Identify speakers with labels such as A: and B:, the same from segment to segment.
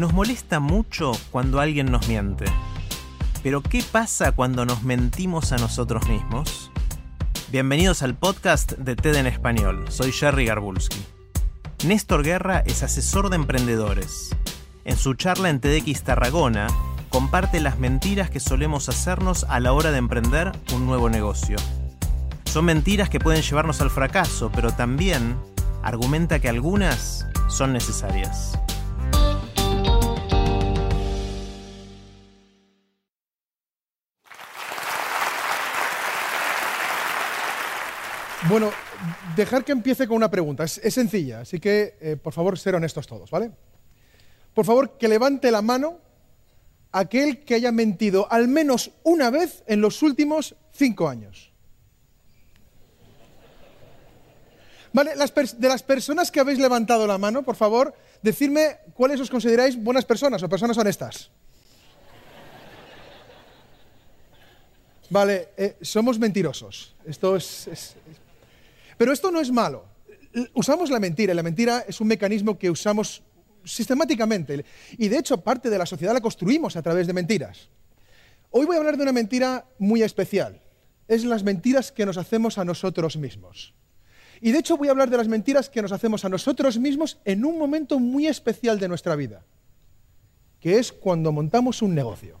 A: Nos molesta mucho cuando alguien nos miente. Pero ¿qué pasa cuando nos mentimos a nosotros mismos? Bienvenidos al podcast de TED en Español. Soy Jerry Garbulski. Néstor Guerra es asesor de emprendedores. En su charla en TEDx Tarragona, comparte las mentiras que solemos hacernos a la hora de emprender un nuevo negocio. Son mentiras que pueden llevarnos al fracaso, pero también argumenta que algunas son necesarias.
B: Bueno, dejar que empiece con una pregunta. Es, sencilla, así que eh, por favor ser honestos todos, ¿vale? Por favor, que levante la mano aquel que haya mentido al menos una vez en los últimos cinco años. Vale, de las personas que habéis levantado la mano, por favor, decidme cuáles os consideráis buenas personas o personas honestas. Vale, eh, somos mentirosos. Esto es, es, es pero esto no es malo. Usamos la mentira, y la mentira es un mecanismo que usamos sistemáticamente. Y de hecho, parte de la sociedad la construimos a través de mentiras. Hoy voy a hablar de una mentira muy especial. Es las mentiras que nos hacemos a nosotros mismos. Y de hecho voy a hablar de las mentiras que nos hacemos a nosotros mismos en un momento muy especial de nuestra vida, que es cuando montamos un negocio.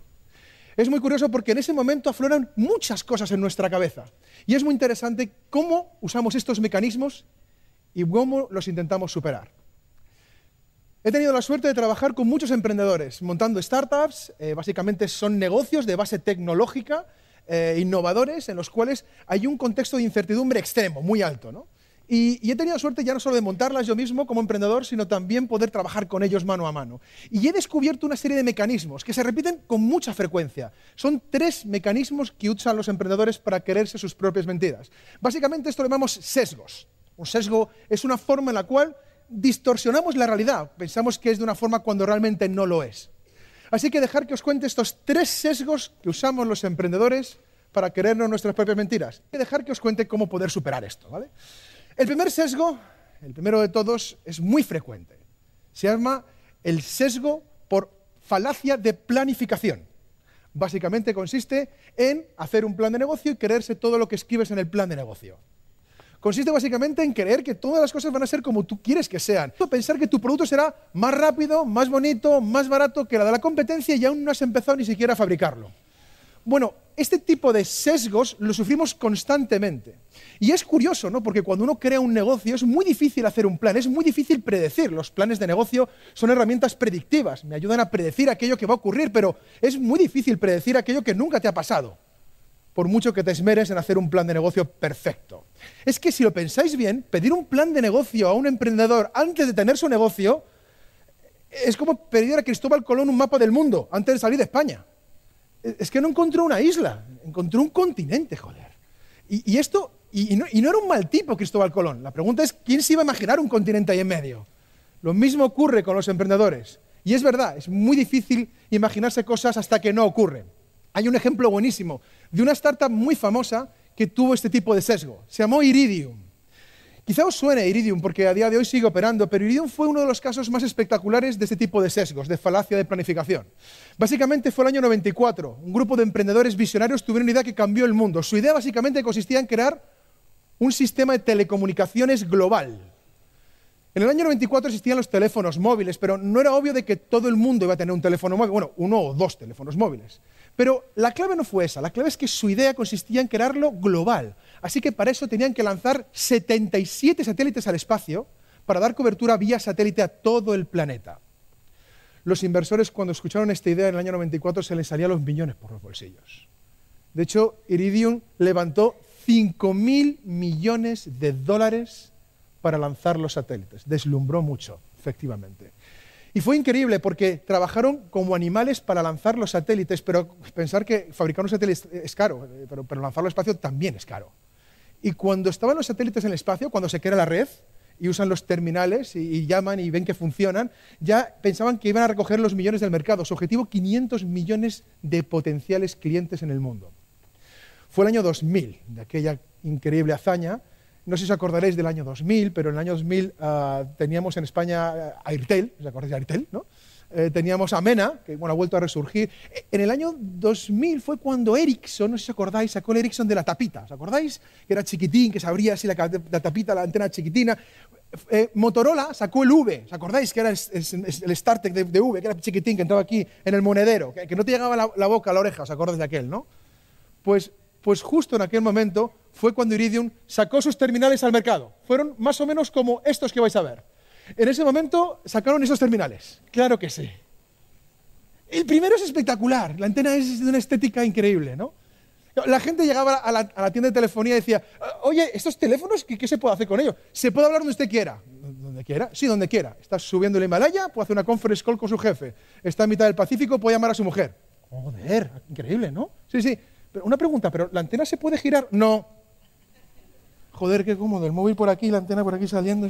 B: Es muy curioso porque en ese momento afloran muchas cosas en nuestra cabeza. Y es muy interesante cómo usamos estos mecanismos y cómo los intentamos superar. He tenido la suerte de trabajar con muchos emprendedores, montando startups, eh, básicamente son negocios de base tecnológica, eh, innovadores, en los cuales hay un contexto de incertidumbre extremo, muy alto. ¿no? Y, he tenido suerte ya no solo de montarlas yo mismo como emprendedor, sino también poder trabajar con ellos mano a mano. Y he descubierto una serie de mecanismos que se repiten con mucha frecuencia. Son tres mecanismos que usan los emprendedores para quererse sus propias mentiras. Básicamente esto lo llamamos sesgos. Un sesgo es una forma en la cual distorsionamos la realidad. Pensamos que es de una forma cuando realmente no lo es. Así que dejar que os cuente estos tres sesgos que usamos los emprendedores para querernos nuestras propias mentiras. Y dejar que os cuente cómo poder superar esto, ¿vale? El primer sesgo, el primero de todos, es muy frecuente. Se llama el sesgo por falacia de planificación. Básicamente consiste en hacer un plan de negocio y creerse todo lo que escribes en el plan de negocio. Consiste básicamente en creer que todas las cosas van a ser como tú quieres que sean. Pensar que tu producto será más rápido, más bonito, más barato que la de la competencia y aún no has empezado ni siquiera a fabricarlo. Bueno, este tipo de sesgos lo sufrimos constantemente. Y es curioso, ¿no? Porque cuando uno crea un negocio es muy difícil hacer un plan, es muy difícil predecir. Los planes de negocio son herramientas predictivas, me ayudan a predecir aquello que va a ocurrir, pero es muy difícil predecir aquello que nunca te ha pasado, por mucho que te esmeres en hacer un plan de negocio perfecto. Es que si lo pensáis bien, pedir un plan de negocio a un emprendedor antes de tener su negocio es como pedir a Cristóbal Colón un mapa del mundo antes de salir de España es que no encontró una isla, encontró un continente, joder. Y, esto, y, no, era un mal tipo Cristóbal Colón. La pregunta es, ¿quién se iba a imaginar un continente ahí en medio? Lo mismo ocurre con los emprendedores. Y es verdad, es muy difícil imaginarse cosas hasta que no ocurren. Hay un ejemplo buenísimo de una startup muy famosa que tuvo este tipo de sesgo. Se llamó Iridium. Quizá os suene Iridium porque a día de hoy sigue operando, pero Iridium fue uno de los casos más espectaculares de este tipo de sesgos, de falacia de planificación. Básicamente fue el año 94. Un grupo de emprendedores visionarios tuvieron una idea que cambió el mundo. Su idea básicamente consistía en crear un sistema de telecomunicaciones global. En el año 94 existían los teléfonos móviles, pero no era obvio de que todo el mundo iba a tener un teléfono móvil, bueno, uno o dos teléfonos móviles. Pero la clave no fue esa, la clave es que su idea consistía en crearlo global. Así que para eso tenían que lanzar 77 satélites al espacio para dar cobertura vía satélite a todo el planeta. Los inversores cuando escucharon esta idea en el año 94 se les salían los millones por los bolsillos. De hecho, Iridium levantó 5.000 millones de dólares para lanzar los satélites. Deslumbró mucho, efectivamente. Y fue increíble porque trabajaron como animales para lanzar los satélites, pero pensar que fabricar un satélite es caro, pero, pero lanzarlo al espacio también es caro. Y cuando estaban los satélites en el espacio, cuando se crea la red y usan los terminales y, y, llaman y ven que funcionan, ya pensaban que iban a recoger los millones del mercado. Su objetivo, 500 millones de potenciales clientes en el mundo. Fue el año 2000, de aquella increíble hazaña. No sé si os acordaréis del año 2000, pero en el año 2000 uh, teníamos en España uh, Airtel, ¿os acordáis de Airtel? ¿no? Eh, teníamos a Mena, que bueno, ha vuelto a resurgir. En el año 2000 fue cuando Ericsson, no sé si os acordáis, sacó el Ericsson de la tapita. ¿Os acordáis? Que era chiquitín, que se abría así la, tapita, la antena chiquitina. Eh, Motorola sacó el V, ¿os acordáis? Que era el, el, StarTech de, de, V, que era chiquitín, que entraba aquí en el monedero, que, no te llegaba la, la, boca a la oreja, ¿os acordáis de aquel, no? Pues, pues justo en aquel momento fue cuando Iridium sacó sus terminales al mercado. Fueron más o menos como estos que vais a ver. En ese momento sacaron esos terminales. Claro que sí. El primero es espectacular. La antena es de una estética increíble, ¿no? La gente llegaba a la, a la tienda de telefonía y decía, oye, ¿estos teléfonos qué, qué, se puede hacer con ellos? Se puede hablar donde usted quiera. ¿Donde quiera? Sí, donde quiera. Está subiendo el Himalaya, puede hacer una conference call con su jefe. Está en mitad del Pacífico, puede llamar a su mujer. Joder, increíble, ¿no? Sí, sí. Pero una pregunta, ¿pero la antena se puede girar? No. Joder, qué cómodo. El móvil por aquí, la antena por aquí saliendo.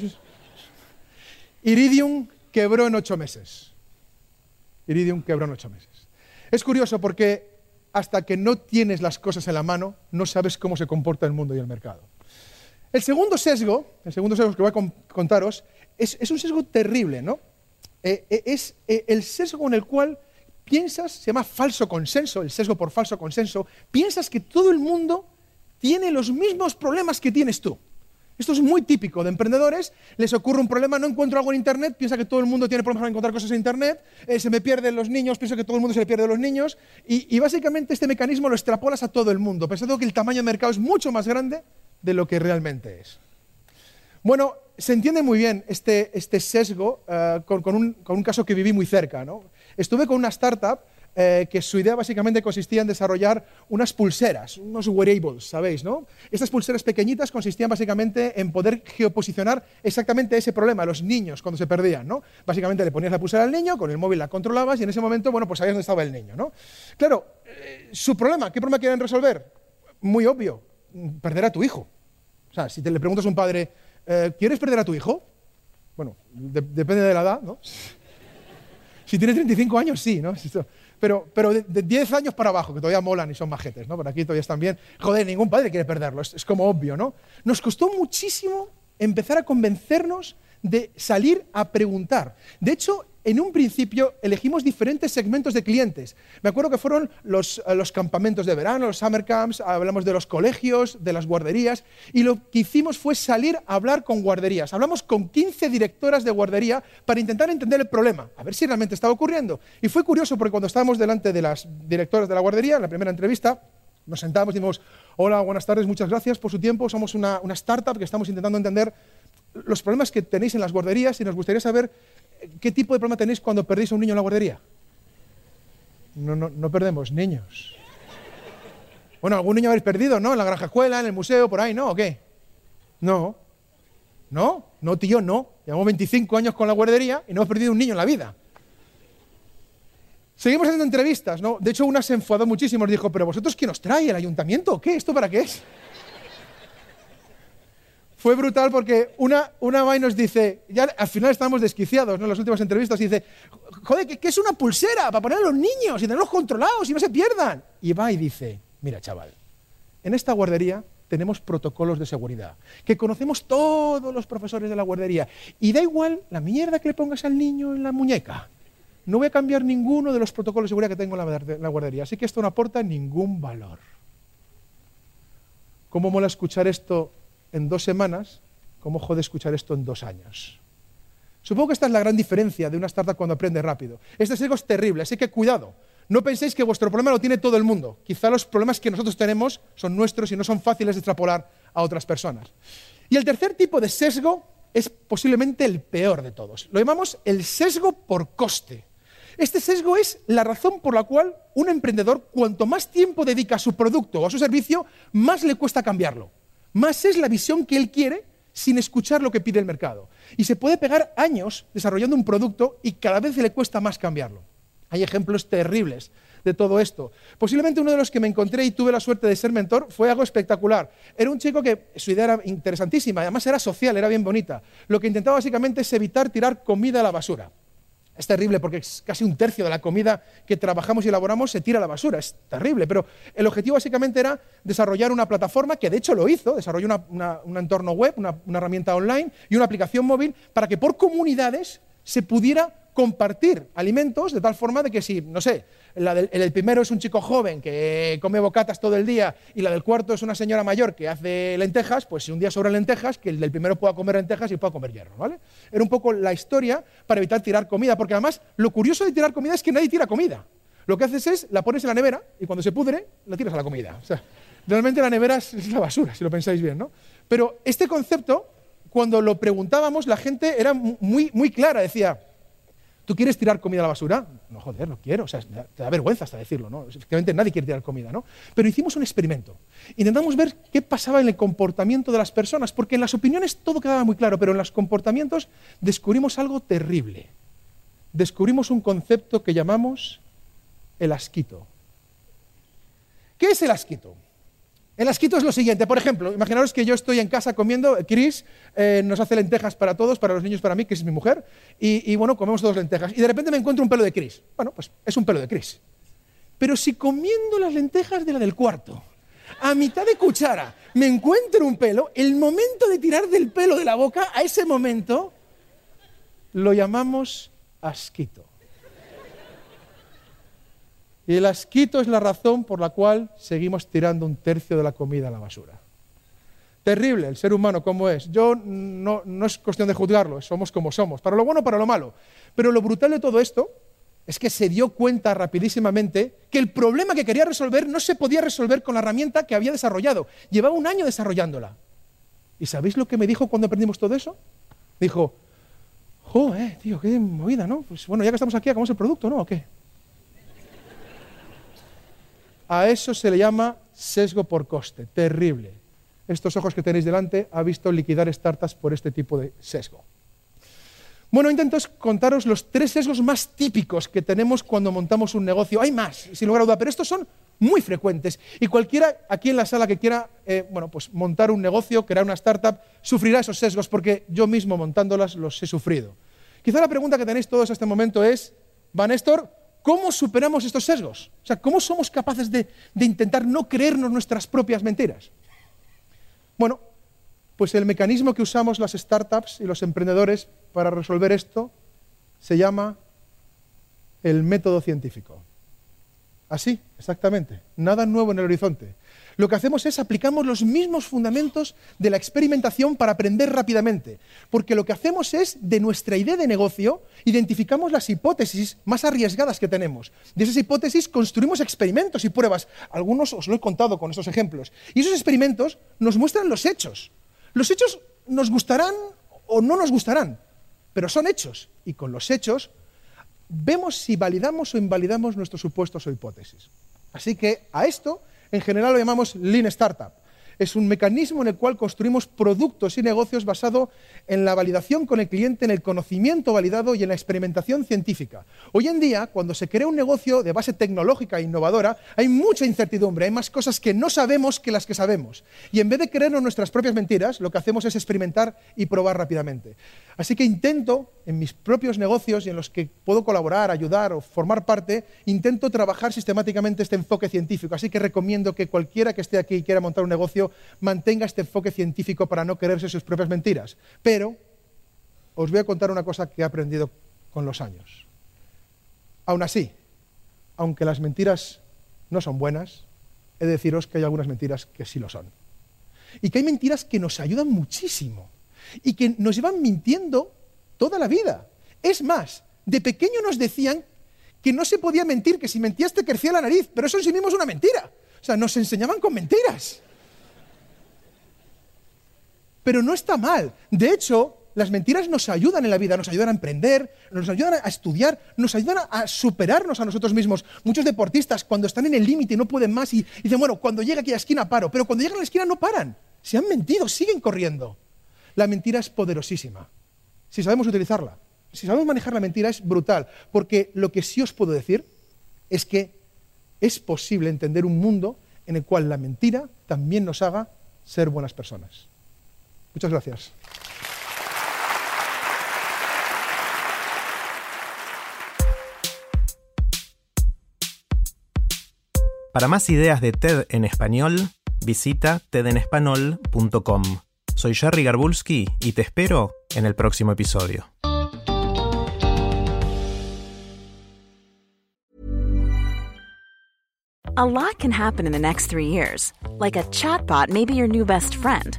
B: Iridium quebró en ocho meses. Iridium quebró en ocho meses. Es curioso porque hasta que no tienes las cosas en la mano, no sabes cómo se comporta el mundo y el mercado. El segundo sesgo, el segundo sesgo que voy a contaros, es, un sesgo terrible, ¿no? Eh, eh, es eh, el sesgo en el cual piensas, se llama falso consenso, el sesgo por falso consenso, piensas que todo el mundo tiene los mismos problemas que tienes tú. Esto es muy típico de emprendedores. Les ocurre un problema, no encuentro algo en Internet, piensa que todo el mundo tiene problemas para encontrar cosas en Internet, eh, se me pierden los niños, pienso que todo el mundo se le pierde los niños, y, básicamente este mecanismo lo extrapolas a todo el mundo, pensando que el tamaño de mercado es mucho más grande de lo que realmente es. Bueno, se entiende muy bien este, este sesgo uh, con, un, con, un, caso que viví muy cerca. Estuve con una startup eh, que su idea básicamente consistía en desarrollar unas pulseras, unos wearables, ¿sabéis? ¿no? Estas pulseras pequeñitas consistían básicamente en poder geoposicionar exactamente ese problema, los niños cuando se perdían. ¿no? Básicamente le ponías la pulsera al niño, con el móvil la controlabas y en ese momento, bueno, pues sabías dónde estaba el niño. ¿no? Claro, eh, su problema, ¿qué problema quieren resolver? Muy obvio, perder a tu hijo. O sea, si te le preguntas a un padre, eh, ¿quieres perder a tu hijo? Bueno, de depende de la edad, ¿no? Si tiene 35 años, sí, ¿no? Pero, pero de, de, 10 años para abajo, que todavía molan y son majetes, ¿no? Por aquí todavía están bien. Joder, ningún padre quiere perderlo, es, es como obvio, ¿no? Nos costó muchísimo empezar a convencernos de salir a preguntar. De hecho, en un principio elegimos diferentes segmentos de clientes. Me acuerdo que fueron los, eh, los, campamentos de verano, los summer camps, hablamos de los colegios, de las guarderías, y lo que hicimos fue salir a hablar con guarderías. Hablamos con 15 directoras de guardería para intentar entender el problema, a ver si realmente estaba ocurriendo. Y fue curioso porque cuando estábamos delante de las directoras de la guardería, en la primera entrevista, nos sentamos y dijimos, hola, buenas tardes, muchas gracias por su tiempo, somos una, una startup que estamos intentando entender los problemas que tenéis en las guarderías y nos gustaría saber qué tipo de problema tenéis cuando perdéis a un niño en la guardería. No, no, no perdemos niños. Bueno, algún niño habéis perdido, ¿no? En la granja escuela, en el museo, por ahí, ¿no? ¿O qué? No. ¿No? No, tío, no. Llevamos 25 años con la guardería y no hemos perdido un niño en la vida. Seguimos haciendo entrevistas, ¿no? De hecho, una se enfadó muchísimo, nos dijo, pero vosotros quién os trae, el ayuntamiento qué, ¿esto para qué es? Fue brutal porque una, una va y nos dice, ya al final estábamos desquiciados ¿no? en las últimas entrevistas, y dice, joder, ¿qué, ¿qué, es una pulsera para poner a los niños y tenerlos controlados y no se pierdan? Y va y dice, mira chaval, en esta guardería tenemos protocolos de seguridad, que conocemos todos los profesores de la guardería, y da igual la mierda que le pongas al niño en la muñeca. No voy a cambiar ninguno de los protocolos de seguridad que tengo en la guardería, así que esto no aporta ningún valor. ¿Cómo mola escuchar esto en dos semanas, ¿cómo jode escuchar esto en dos años? Supongo que esta es la gran diferencia de una startup cuando aprende rápido. Este sesgo es terrible, así que cuidado. No penséis que vuestro problema lo tiene todo el mundo. Quizá los problemas que nosotros tenemos son nuestros y no son fáciles de extrapolar a otras personas. Y el tercer tipo de sesgo es posiblemente el peor de todos. Lo llamamos el sesgo por coste. Este sesgo es la razón por la cual un emprendedor, cuanto más tiempo dedica a su producto o a su servicio, más le cuesta cambiarlo más es la visión que él quiere sin escuchar lo que pide el mercado. Y se puede pegar años desarrollando un producto y cada vez le cuesta más cambiarlo. Hay ejemplos terribles de todo esto. Posiblemente uno de los que me encontré y tuve la suerte de ser mentor fue algo espectacular. Era un chico que su idea era interesantísima, además era social, era bien bonita. Lo que intentaba básicamente es evitar tirar comida a la basura. Es terrible porque casi un tercio de la comida que trabajamos y elaboramos se tira a la basura. Es terrible, pero el objetivo básicamente era desarrollar una plataforma, que de hecho lo hizo, desarrolló un entorno web, una, una herramienta online y una aplicación móvil para que por comunidades se pudiera compartir alimentos de tal forma de que si, no sé, el, primero es un chico joven que come bocatas todo el día y la del cuarto es una señora mayor que hace lentejas, pues si un día sobran lentejas, que el del primero pueda comer lentejas y pueda comer hierro, ¿vale? Era un poco la historia para evitar tirar comida, porque además lo curioso de tirar comida es que nadie tira comida. Lo que haces es, la pones en la nevera y cuando se pudre, la tiras a la comida. O sea, realmente la nevera es la basura, si lo pensáis bien, ¿no? Pero este concepto, cuando lo preguntábamos, la gente era muy, muy clara, decía, ¿Tú quieres tirar comida a la basura? No, joder, no quiero. O sea, te da vergüenza hasta decirlo, ¿no? Efectivamente, nadie quiere tirar comida, ¿no? Pero hicimos un experimento. Intentamos ver qué pasaba en el comportamiento de las personas, porque en las opiniones todo quedaba muy claro, pero en los comportamientos descubrimos algo terrible. Descubrimos un concepto que llamamos el asquito. ¿Qué es el asquito? El asquito es lo siguiente, por ejemplo, imaginaros que yo estoy en casa comiendo, Chris eh, nos hace lentejas para todos, para los niños, para mí, que es mi mujer, y, bueno, comemos todos lentejas, y de repente me encuentro un pelo de Chris. Bueno, pues es un pelo de Chris. Pero si comiendo las lentejas de la del cuarto, a mitad de cuchara, me encuentro un pelo, el momento de tirar del pelo de la boca, a ese momento, lo llamamos asquito. Y el asquito es la razón por la cual seguimos tirando un tercio de la comida a la basura. Terrible el ser humano como es. Yo no, es cuestión de juzgarlo, somos como somos, para lo bueno, para lo malo. Pero lo brutal de todo esto es que se dio cuenta rapidísimamente que el problema que quería resolver no se podía resolver con la herramienta que había desarrollado. Llevaba un año desarrollándola. ¿Y sabéis lo que me dijo cuando aprendimos todo eso? Dijo, joder, tío, qué movida, ¿no? Pues bueno, ya que estamos aquí, hagamos el producto, ¿no? ¿O qué? A eso se le llama sesgo por coste, terrible. Estos ojos que tenéis delante ha visto liquidar startups por este tipo de sesgo. Bueno, intento contaros los tres sesgos más típicos que tenemos cuando montamos un negocio. Hay más, sin lugar a duda, pero estos son muy frecuentes. Y cualquiera aquí en la sala que quiera eh, bueno, pues montar un negocio, crear una startup, sufrirá esos sesgos porque yo mismo montándolas los he sufrido. Quizá la pregunta que tenéis todos a este momento es, Van Néstor, ¿Cómo superamos estos sesgos? O sea, ¿cómo somos capaces de, intentar no creernos nuestras propias mentiras? Bueno, pues el mecanismo que usamos las startups y los emprendedores para resolver esto se llama el método científico. Así, exactamente. Nada nuevo en el horizonte lo que hacemos es aplicamos los mismos fundamentos de la experimentación para aprender rápidamente. Porque lo que hacemos es, de nuestra idea de negocio, identificamos las hipótesis más arriesgadas que tenemos. De esas hipótesis construimos experimentos y pruebas. Algunos os lo he contado con estos ejemplos. Y esos experimentos nos muestran los hechos. Los hechos nos gustarán o no nos gustarán, pero son hechos. Y con los hechos vemos si validamos o invalidamos nuestros supuestos o hipótesis. Así que a esto en general lo llamamos Lean Startup. Es un mecanismo en el cual construimos productos y negocios basado en la validación con el cliente, en el conocimiento validado y en la experimentación científica. Hoy en día, cuando se crea un negocio de base tecnológica e innovadora, hay mucha incertidumbre, hay más cosas que no sabemos que las que sabemos. Y en vez de creernos nuestras propias mentiras, lo que hacemos es experimentar y probar rápidamente. Así que intento, en mis propios negocios y en los que puedo colaborar, ayudar o formar parte, intento trabajar sistemáticamente este enfoque científico. Así que recomiendo que cualquiera que esté aquí y quiera montar un negocio mantenga este enfoque científico para no creerse sus propias mentiras. Pero os voy a contar una cosa que he aprendido con los años. Aún así, aunque las mentiras no son buenas, he de deciros que hay algunas mentiras que sí lo son. Y que hay mentiras que nos ayudan muchísimo y que nos llevan mintiendo toda la vida. Es más, de pequeño nos decían que no se podía mentir, que si mentías te crecía la nariz, pero eso en sí mismo es una mentira. O sea, nos enseñaban con mentiras. Pero no está mal. De hecho, las mentiras nos ayudan en la vida, nos ayudan a emprender, nos ayudan a estudiar, nos ayudan a superarnos a nosotros mismos. Muchos deportistas, cuando están en el límite no pueden más, y, dicen, bueno, cuando llega aquí a la esquina paro, pero cuando llegan a la esquina no paran. Se han mentido, siguen corriendo. La mentira es poderosísima, si sabemos utilizarla. Si sabemos manejar la mentira es brutal, porque lo que sí os puedo decir es que es posible entender un mundo en el cual la mentira también nos haga ser buenas personas. Muchas gracias.
A: Para más ideas de TED en español, visita tedenespanol.com. Soy Jerry Garbulski y te espero en el próximo episodio.
C: A lot can happen in the next three years. Like a chatbot may be your new best friend.